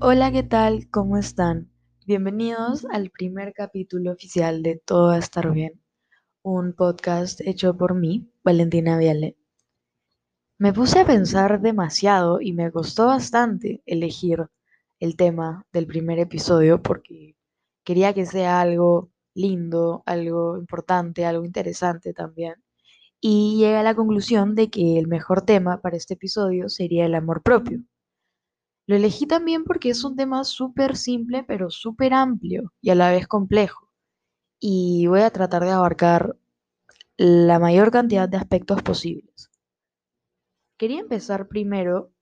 Hola, ¿qué tal? ¿Cómo están? Bienvenidos al primer capítulo oficial de Todo a estar bien, un podcast hecho por mí, Valentina Viale. Me puse a pensar demasiado y me costó bastante elegir el tema del primer episodio porque quería que sea algo lindo, algo importante, algo interesante también. Y llegué a la conclusión de que el mejor tema para este episodio sería el amor propio. Lo elegí también porque es un tema súper simple, pero súper amplio y a la vez complejo. Y voy a tratar de abarcar la mayor cantidad de aspectos posibles. Quería empezar primero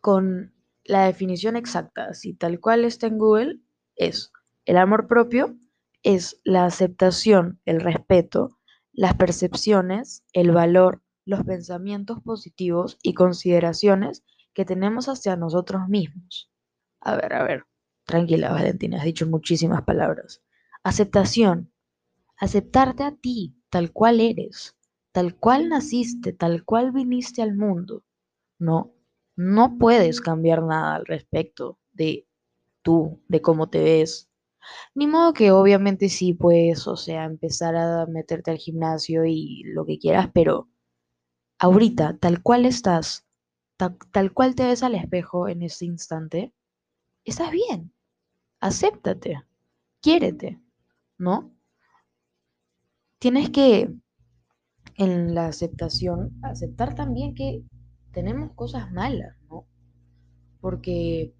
con la definición exacta, así tal cual está en Google, es el amor propio, es la aceptación, el respeto, las percepciones, el valor, los pensamientos positivos y consideraciones que tenemos hacia nosotros mismos. A ver, a ver, tranquila Valentina, has dicho muchísimas palabras. Aceptación, aceptarte a ti, tal cual eres, tal cual naciste, tal cual viniste al mundo. No, no puedes cambiar nada al respecto de tú, de cómo te ves. Ni modo que obviamente sí puedes, o sea, empezar a meterte al gimnasio y lo que quieras, pero ahorita, tal cual estás, tal, cual te ves al espejo en ese instante, estás bien. Acéptate, quiérete, ¿no? Tienes que, en la aceptación, aceptar también que tenemos cosas malas, ¿no? Porque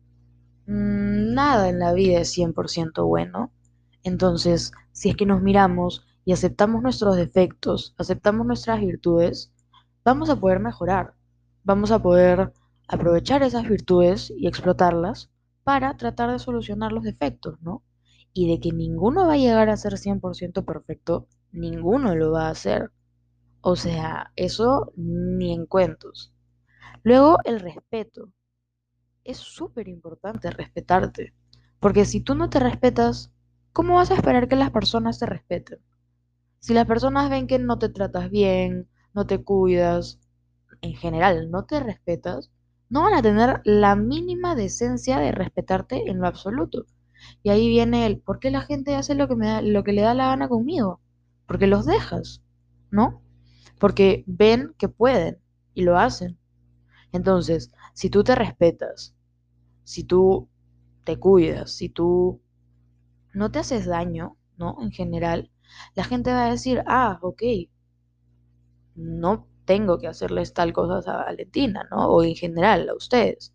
mm, nada en la vida es 100% bueno. Entonces, si es que nos miramos y aceptamos nuestros defectos, aceptamos nuestras virtudes, vamos a poder mejorar vamos a poder aprovechar esas virtudes y explotarlas para tratar de solucionar los defectos, ¿no? Y de que ninguno va a llegar a ser 100% perfecto, ninguno lo va a hacer. O sea, eso ni en cuentos. Luego, el respeto. Es súper importante respetarte, porque si tú no te respetas, ¿cómo vas a esperar que las personas te respeten? Si las personas ven que no te tratas bien, no te cuidas, en general no te respetas, no van a tener la mínima decencia de respetarte en lo absoluto. Y ahí viene el, ¿por qué la gente hace lo que, me da, lo que le da la gana conmigo? Porque los dejas, ¿no? Porque ven que pueden y lo hacen. Entonces, si tú te respetas, si tú te cuidas, si tú no te haces daño, ¿no? En general, la gente va a decir, ah, ok, no tengo que hacerles tal cosa a Valentina, ¿no? O en general a ustedes.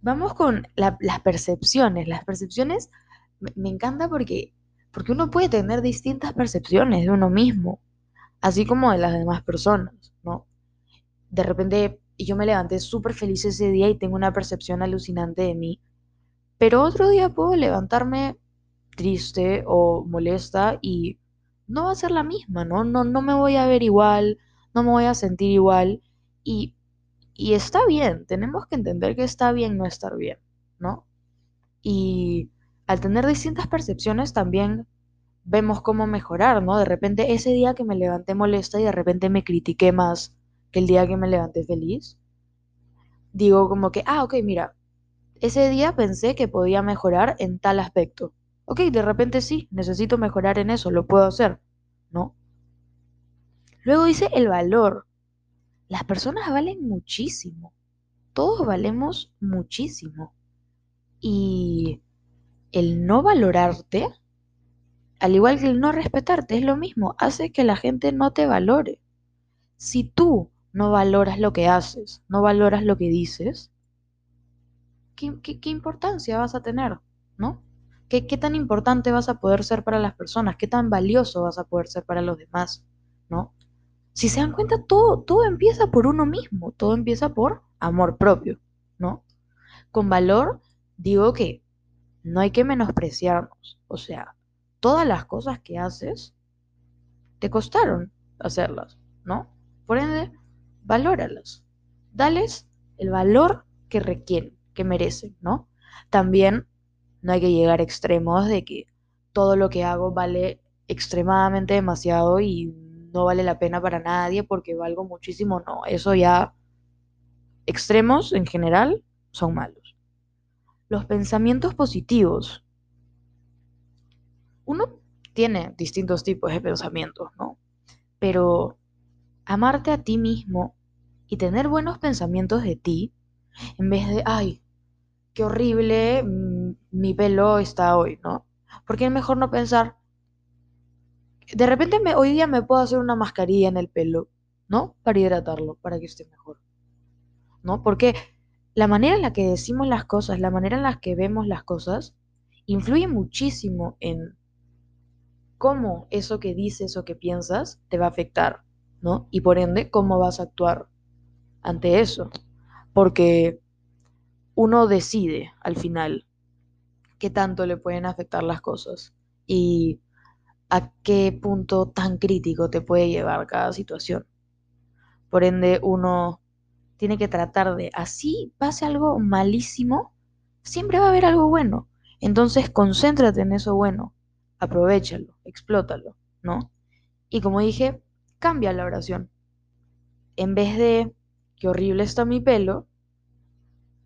Vamos con las percepciones. Las percepciones me, encanta porque, porque uno puede tener distintas percepciones de uno mismo, así como de las demás personas, ¿no? De repente yo me levanté súper feliz ese día y tengo una percepción alucinante de mí, pero otro día puedo levantarme triste o molesta y no va a ser la misma, ¿no? No, no me voy a ver igual, no me voy a sentir igual y, y está bien, tenemos que entender que está bien no estar bien, ¿no? Y al tener distintas percepciones también vemos cómo mejorar, ¿no? De repente ese día que me levanté molesta y de repente me critiqué más que el día que me levanté feliz, digo como que, ah, ok, mira, ese día pensé que podía mejorar en tal aspecto ok, de repente sí, necesito mejorar en eso, lo puedo hacer, ¿no? Luego dice el valor. Las personas valen muchísimo. Todos valemos muchísimo. Y el no valorarte, al igual que el no respetarte, es lo mismo, hace que la gente no te valore. Si tú no valoras lo que haces, no valoras lo que dices, ¿qué, qué importancia vas a tener? ¿No? ¿Qué, tan importante vas a poder ser para las personas? ¿Qué tan valioso vas a poder ser para los demás? ¿No? Si se dan cuenta, todo, todo empieza por uno mismo, todo empieza por amor propio, ¿no? Con valor digo que no hay que menospreciarnos, o sea, todas las cosas que haces te costaron hacerlas, ¿no? Por ende, valóralas, dales el valor que requieren, que merecen, ¿no? También no hay que llegar a extremos de que todo lo que hago vale extremadamente demasiado y no vale la pena para nadie porque valgo muchísimo. No, eso ya extremos en general son malos. los pensamientos positivos. Uno tiene distintos tipos de pensamientos, ¿no? Pero amarte a ti mismo y tener buenos pensamientos de ti, en vez de, ay, qué horrible mm, mi pelo está hoy, ¿no? Porque es mejor no pensar, de repente me, hoy día me puedo hacer una mascarilla en el pelo, ¿no? Para hidratarlo, para que esté mejor, ¿no? Porque la manera en la que decimos las cosas, la manera en la que vemos las cosas, influye muchísimo en cómo eso que dices o que piensas te va a afectar, ¿no? Y por ende, cómo vas a actuar ante eso. Porque uno decide al final qué tanto le pueden afectar las cosas y a qué punto tan crítico te puede llevar cada situación. Por ende, uno tiene que tratar de, así pase algo malísimo, siempre va a haber algo bueno. Entonces, concéntrate en eso bueno, aprovechalo, explótalo, ¿no? Y como dije, cambia la oración. En vez de, qué horrible está mi pelo,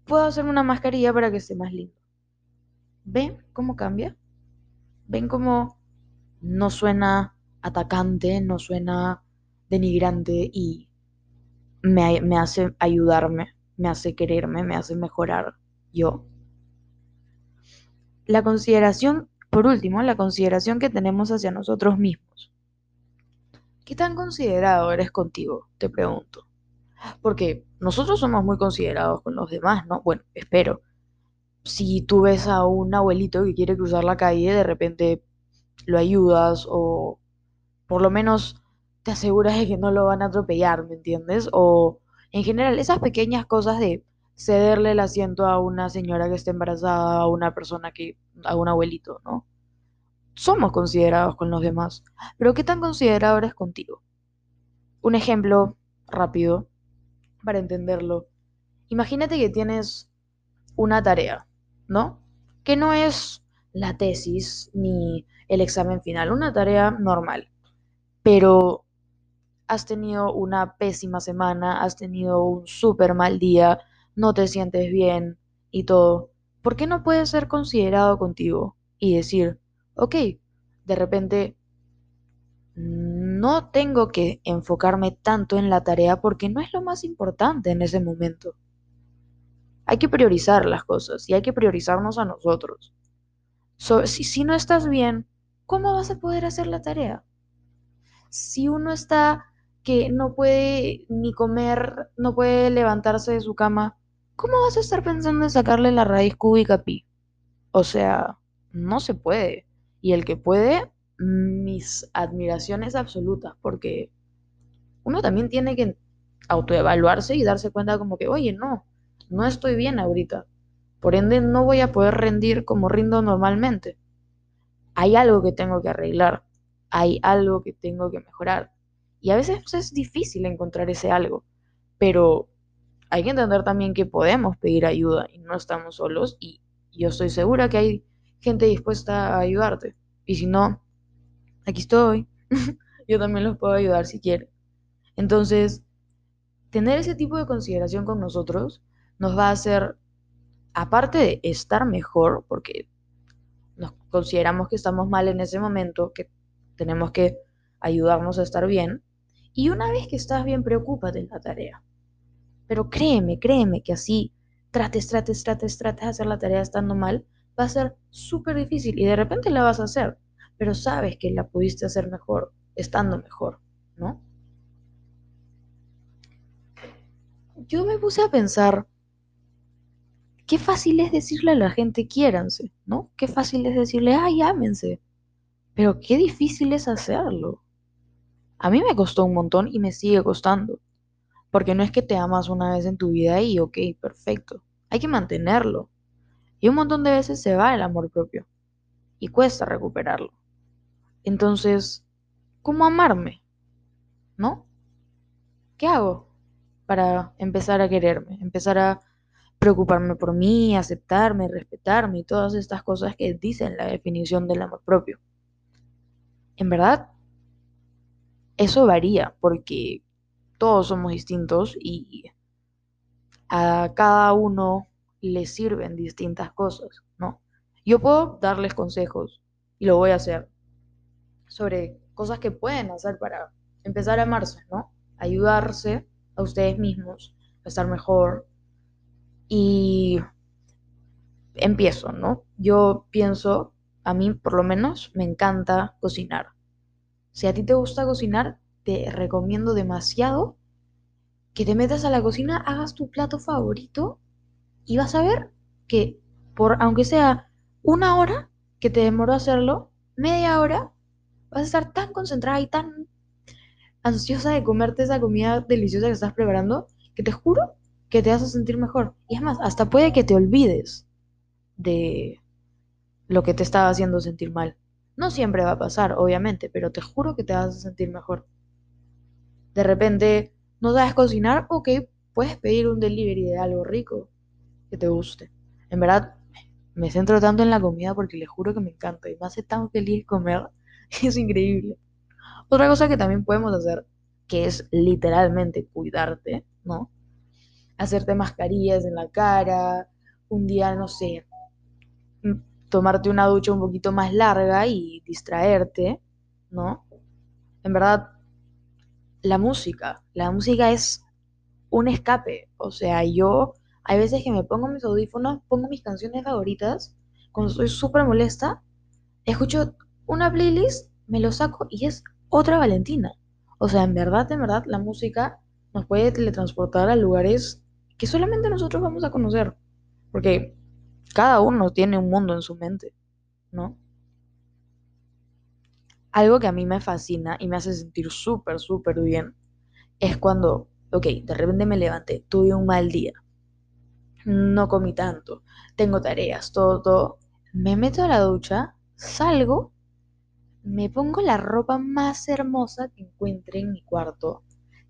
puedo hacerme una mascarilla para que esté más lindo. ¿Ven cómo cambia? ¿Ven cómo no suena atacante, no suena denigrante y me, me hace ayudarme, me hace quererme, me hace mejorar yo? La consideración, por último, la consideración que tenemos hacia nosotros mismos. ¿Qué tan considerado eres contigo? Te pregunto. Porque nosotros somos muy considerados con los demás, ¿no? Bueno, espero. Si tú ves a un abuelito que quiere cruzar la calle, de repente lo ayudas o por lo menos te aseguras de que no lo van a atropellar, ¿me entiendes? O en general, esas pequeñas cosas de cederle el asiento a una señora que esté embarazada, a una persona que, a un abuelito, ¿no? Somos considerados con los demás, pero ¿qué tan considerado eres contigo? Un ejemplo rápido para entenderlo. Imagínate que tienes una tarea, ¿no? Que no es la tesis ni el examen final, una tarea normal. Pero has tenido una pésima semana, has tenido un súper mal día, no te sientes bien y todo. ¿Por qué no puedes ser considerado contigo y decir, ok, de repente no tengo que enfocarme tanto en la tarea porque no es lo más importante en ese momento. Hay que priorizar las cosas y hay que priorizarnos a nosotros. si, no estás bien, ¿cómo vas a poder hacer la tarea? Si uno está que no puede ni comer, no puede levantarse de su cama, ¿cómo vas a estar pensando en sacarle la raíz cúbica pi? O sea, no se puede. Y el que puede, mis admiraciones absolutas, porque uno también tiene que autoevaluarse y darse cuenta como que, oye, no, no estoy bien ahorita. Por ende, no voy a poder rendir como rindo normalmente. Hay algo que tengo que arreglar, hay algo que tengo que mejorar. Y a veces es difícil encontrar ese algo, pero hay que entender también que podemos pedir ayuda y no estamos solos y yo estoy segura que hay gente dispuesta a ayudarte. Y si no, aquí estoy, yo también los puedo ayudar si quieren. Entonces, tener ese tipo de consideración con nosotros nos va a hacer, aparte de estar mejor, porque nos consideramos que estamos mal en ese momento, que tenemos que ayudarnos a estar bien, y una vez que estás bien, preocúpate en la tarea. Pero créeme, créeme que así trates, trates, trates, trates de hacer la tarea estando mal, va a ser súper difícil y de repente la vas a hacer pero sabes que la pudiste hacer mejor, estando mejor, ¿no? Yo me puse a pensar, qué fácil es decirle a la gente quiéranse, ¿no? Qué fácil es decirle, ay, ámense, pero qué difícil es hacerlo. A mí me costó un montón y me sigue costando, porque no es que te amas una vez en tu vida y, ok, perfecto, hay que mantenerlo. Y un montón de veces se va el amor propio y cuesta recuperarlo. Entonces, ¿cómo amarme? ¿No? ¿Qué hago para empezar a quererme? Empezar a preocuparme por mí, aceptarme, respetarme y todas estas cosas que dicen la definición del amor propio. En verdad, eso varía porque todos somos distintos y a cada uno les sirven distintas cosas, ¿no? Yo puedo darles consejos y lo voy a hacer sobre cosas que pueden hacer para empezar a amarse, ¿no? Ayudarse a ustedes mismos a estar mejor. Y empiezo, ¿no? Yo pienso, a mí por lo menos me encanta cocinar. Si a ti te gusta cocinar, te recomiendo demasiado que te metas a la cocina, hagas tu plato favorito y vas a ver que por aunque sea una hora que te demoró hacerlo, media hora, vas a estar tan concentrada y tan ansiosa de comerte esa comida deliciosa que estás preparando, que te juro que te vas a sentir mejor. Y es más, hasta puede que te olvides de lo que te estaba haciendo sentir mal. No siempre va a pasar, obviamente, pero te juro que te vas a sentir mejor. De repente, no sabes cocinar, ok, puedes pedir un delivery de algo rico que te guste. En verdad, me centro tanto en la comida porque les juro que me encanta y me hace tan feliz comer. Es increíble. Otra cosa que también podemos hacer, que es literalmente cuidarte, ¿no? Hacerte mascarillas en la cara, un día, no sé, tomarte una ducha un poquito más larga y distraerte, ¿no? En verdad, la música, la música es un escape, o sea, yo hay veces que me pongo mis audífonos, pongo mis canciones favoritas, cuando estoy súper molesta, escucho una playlist, me lo saco y es otra Valentina. O sea, en verdad, en verdad, la música nos puede teletransportar a lugares que solamente nosotros vamos a conocer. Porque cada uno tiene un mundo en su mente, ¿no? Algo que a mí me fascina y me hace sentir súper, súper bien es cuando, ok, de repente me levanté, tuve un mal día, no comí tanto, tengo tareas, todo, todo. Me meto a la ducha, salgo, me pongo la ropa más hermosa que encuentre en mi cuarto,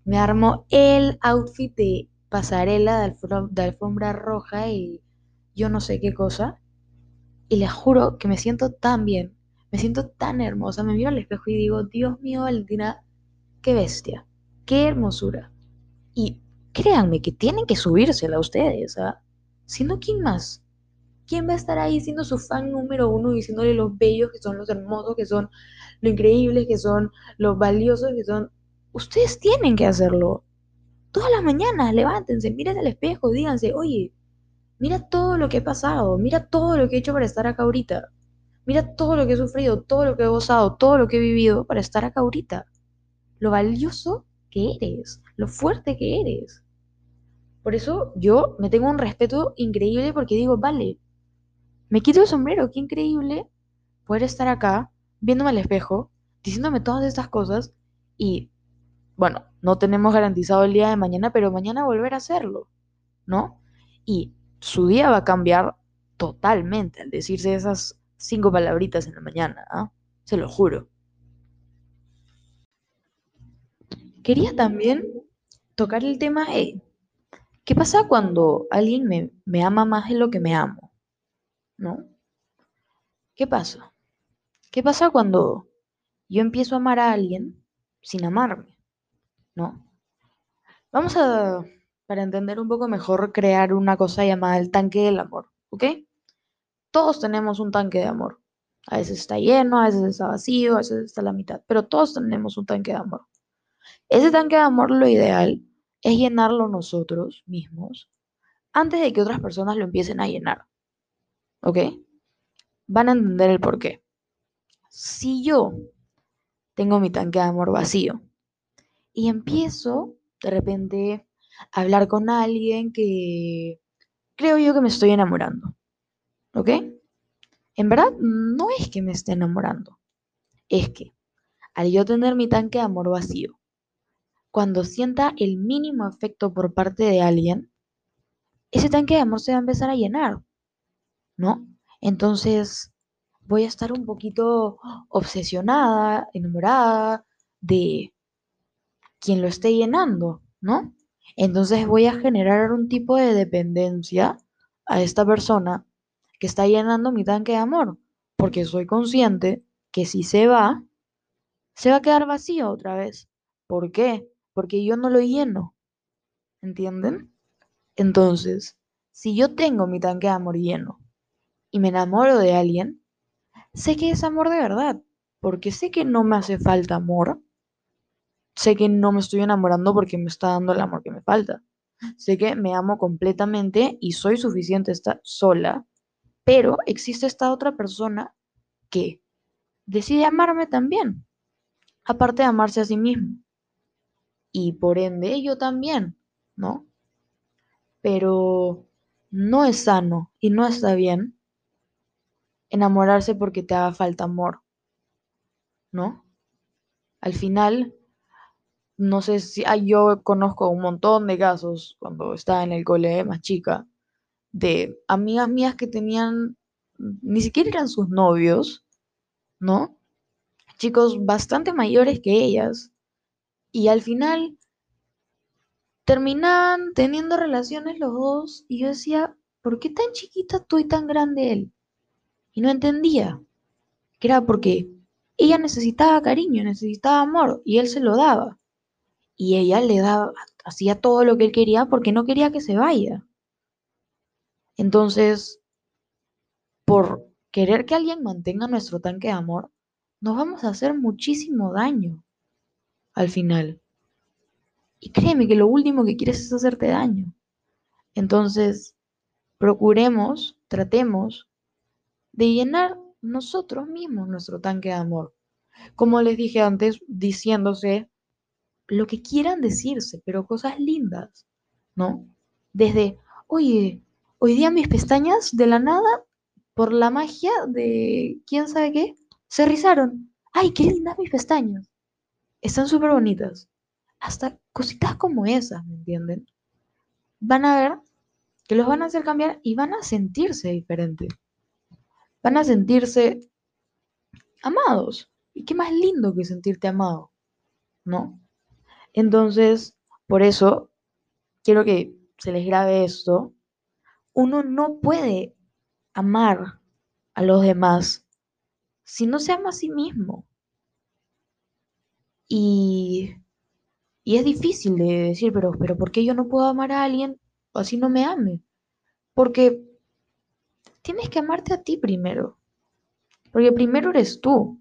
me armo el outfit de pasarela de, de alfombra roja y yo no sé qué cosa. Y les juro que me siento tan bien, me siento tan hermosa. Me miro al espejo y digo, Dios mío, Valentina, qué bestia, qué hermosura. Y créanme que tienen que subírsela a ustedes, ¿ah? Siendo quién más. ¿Quién va a estar ahí siendo su fan número uno diciéndole los bellos que son, los hermosos que son, lo increíbles que son, los valiosos que son? Ustedes tienen que hacerlo. Todas las mañanas, levántense, miren al espejo, díganse, oye, Mira todo lo que he pasado, mira todo lo que he hecho para estar acá ahorita. Mira todo lo que he sufrido, todo lo que he gozado, todo lo que he vivido para estar acá ahorita. Lo valioso que eres, lo fuerte que eres. Por eso yo me tengo un respeto increíble porque digo, vale, me quito el sombrero, qué increíble poder estar acá, viéndome al espejo, diciéndome todas estas cosas y, bueno, no tenemos garantizado el día de mañana, pero mañana volver a hacerlo, ¿no? Y su día va a cambiar totalmente al decirse esas cinco palabritas en la mañana, ¿ah? se lo juro. Quería también tocar el tema de qué pasa cuando alguien me ama más de lo que me amo, ¿no? ¿Qué pasa? ¿Qué pasa cuando yo empiezo a amar a alguien sin amarme? ¿No? Vamos a para entender un poco mejor, crear una cosa llamada el tanque del amor, ¿ok? Todos tenemos un tanque de amor. A veces está lleno, a veces está vacío, a veces está a la mitad, pero todos tenemos un tanque de amor. Ese tanque de amor lo ideal es llenarlo nosotros mismos antes de que otras personas lo empiecen a llenar. ¿Ok? Van a entender el por qué. Si yo tengo mi tanque de amor vacío y empiezo de repente hablar con alguien que creo yo que me estoy enamorando. ¿Ok? En verdad, no es que me esté enamorando. Es que al yo tener mi tanque de amor vacío, cuando sienta el mínimo afecto por parte de alguien, ese tanque de amor se va a empezar a llenar. ¿No? Entonces voy a estar un poquito obsesionada, enamorada de quien lo esté llenando, ¿no? Entonces voy a generar un tipo de dependencia a esta persona que está llenando mi tanque de amor, porque soy consciente que si se va, se va a quedar vacío otra vez. ¿Por qué? Porque yo no lo lleno. ¿Entienden? Entonces, si yo tengo mi tanque de amor lleno y me enamoro de alguien, sé que es amor de verdad, porque sé que no me hace falta amor, sé que no me estoy enamorando porque me está dando el amor que me falta, sé que me amo completamente y soy suficiente estar sola, pero existe esta otra persona que decide amarme también, aparte de amarse a sí mismo. Y por ende yo también, ¿no? Pero no es sano y no está bien enamorarse porque te haga falta amor, ¿no? Al final, no sé si yo conozco un montón de casos cuando estaba en el cole más chica de amigas mías que tenían ni siquiera eran sus novios, ¿no? Chicos bastante mayores que ellas y al final terminaban teniendo relaciones los dos y yo decía, ¿por qué tan chiquita tú y tan grande él? Y no entendía, que era porque ella necesitaba cariño, necesitaba amor y él se lo daba. Y ella le daba, hacía todo lo que él quería porque no quería que se vaya. Entonces, por querer que alguien mantenga nuestro tanque de amor, nos vamos a hacer muchísimo daño al final. Y créeme que lo último que quieres es hacerte daño. Entonces, procuremos, tratemos de llenar nosotros mismos nuestro tanque de amor. Como les dije antes, diciéndose lo que quieran decirse, pero cosas lindas, ¿no? Desde, oye, hoy día mis pestañas de la nada, por la magia de quién sabe qué, se rizaron. ¡Ay, qué lindas mis pestañas! Están súper bonitas hasta cositas como esas, ¿me entienden? Van a ver que los van a hacer cambiar y van a sentirse diferentes. Van a sentirse amados. ¿Y qué más lindo que sentirte amado? ¿No? Entonces, por eso, quiero que se les grabe esto. Uno no puede amar a los demás si no se ama a sí mismo. Y y es difícil de decir, pero, pero ¿por qué yo no puedo amar a alguien así no me ame? Porque tienes que amarte a ti primero. Porque primero eres tú.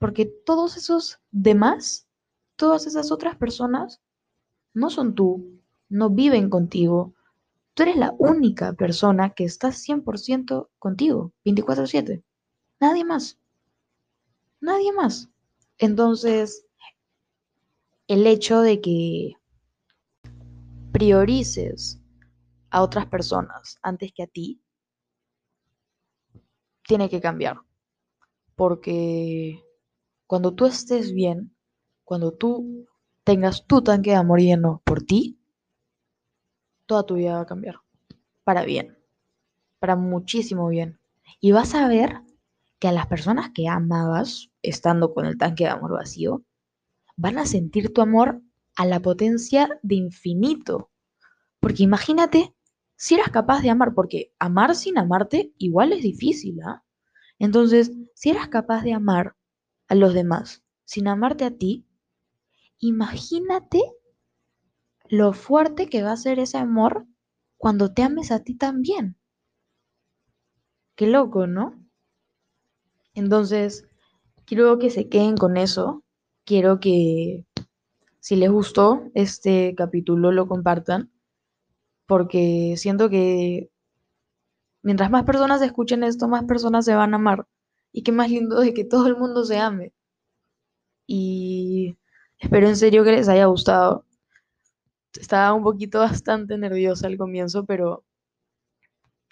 Porque todos esos demás, todas esas otras personas, no son tú, no viven contigo. Tú eres la única persona que está 100% contigo, 24/7. Nadie más. Nadie más. Entonces, el hecho de que priorices a otras personas antes que a ti tiene que cambiar. Porque cuando tú estés bien, cuando tú tengas tu tanque de amor lleno por ti, toda tu vida va a cambiar. Para bien. Para muchísimo bien. Y vas a ver que a las personas que amabas, estando con el tanque de amor vacío, van a sentir tu amor a la potencia de infinito. Porque imagínate si eras capaz de amar, porque amar sin amarte igual es difícil, ¿ah? Entonces, si eras capaz de amar a los demás sin amarte a ti, imagínate lo fuerte que va a ser ese amor cuando te ames a ti también. Qué loco, ¿no? Entonces, quiero que se queden con eso quiero que si les gustó este capítulo lo compartan, porque siento que mientras más personas escuchen esto, más personas se van a amar. Y qué más lindo de que todo el mundo se ame. Y espero en serio que les haya gustado. Estaba un poquito bastante nerviosa al comienzo, pero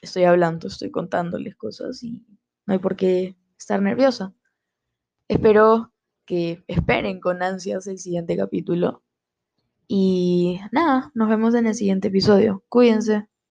estoy hablando, estoy contándoles cosas y no hay por qué estar nerviosa. Espero que esperen con ansias el siguiente capítulo. Y nada, nos vemos en el siguiente episodio. Cuídense.